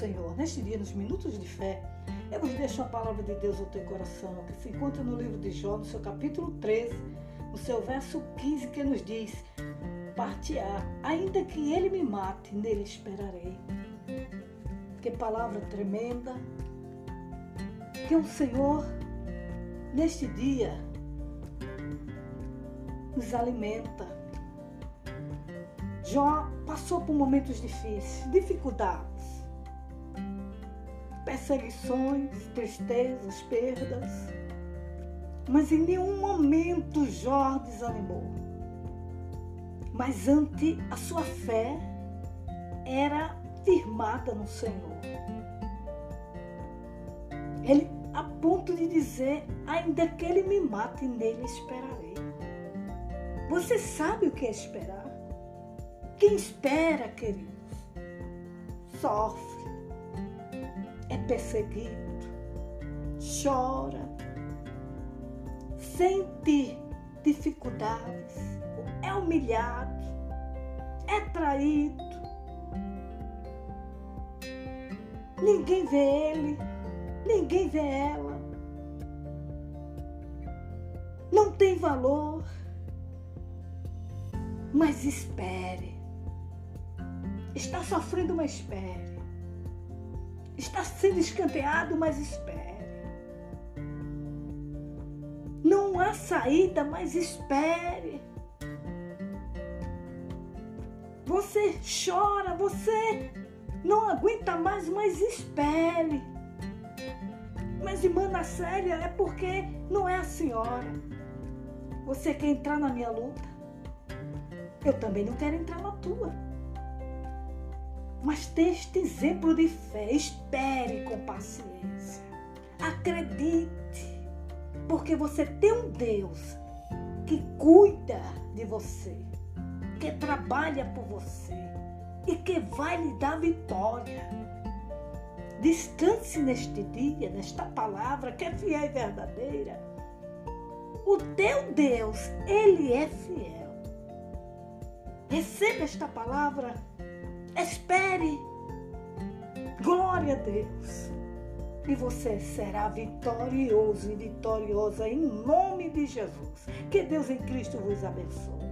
Senhor, neste dia, nos minutos de fé, eu vos deixo a palavra de Deus ao teu coração, que se encontra no livro de Jó, no seu capítulo 13, no seu verso 15, que nos diz: Partirá, ainda que ele me mate, nele esperarei. Que palavra tremenda! Que o Senhor, neste dia, nos alimenta. Jó passou por momentos difíceis, dificuldades, perseguições, tristezas, perdas. Mas em nenhum momento Jó desanimou. Mas ante a sua fé era firmada no Senhor. Ele a ponto de dizer, ainda que ele me mate, nele esperarei. Você sabe o que é esperar? Quem espera, queridos, sofre, é perseguido, chora, sente dificuldades, é humilhado, é traído. Ninguém vê ele, ninguém vê ela. Não tem valor. Mas espere. Está sofrendo, mas espere. Está sendo escanteado, mas espere. Não há saída, mas espere. Você chora, você não aguenta mais, mas espere. Mas irmã séria é porque não é a senhora. Você quer entrar na minha luta? Eu também não quero entrar na tua. Mas tem este exemplo de fé. Espere com paciência. Acredite. Porque você tem um Deus que cuida de você, que trabalha por você e que vai lhe dar vitória. Descanse neste dia, nesta palavra que é fiel e verdadeira. O teu Deus, ele é fiel. Receba esta palavra Espere. Glória a Deus. E você será vitorioso e vitoriosa em nome de Jesus. Que Deus em Cristo vos abençoe.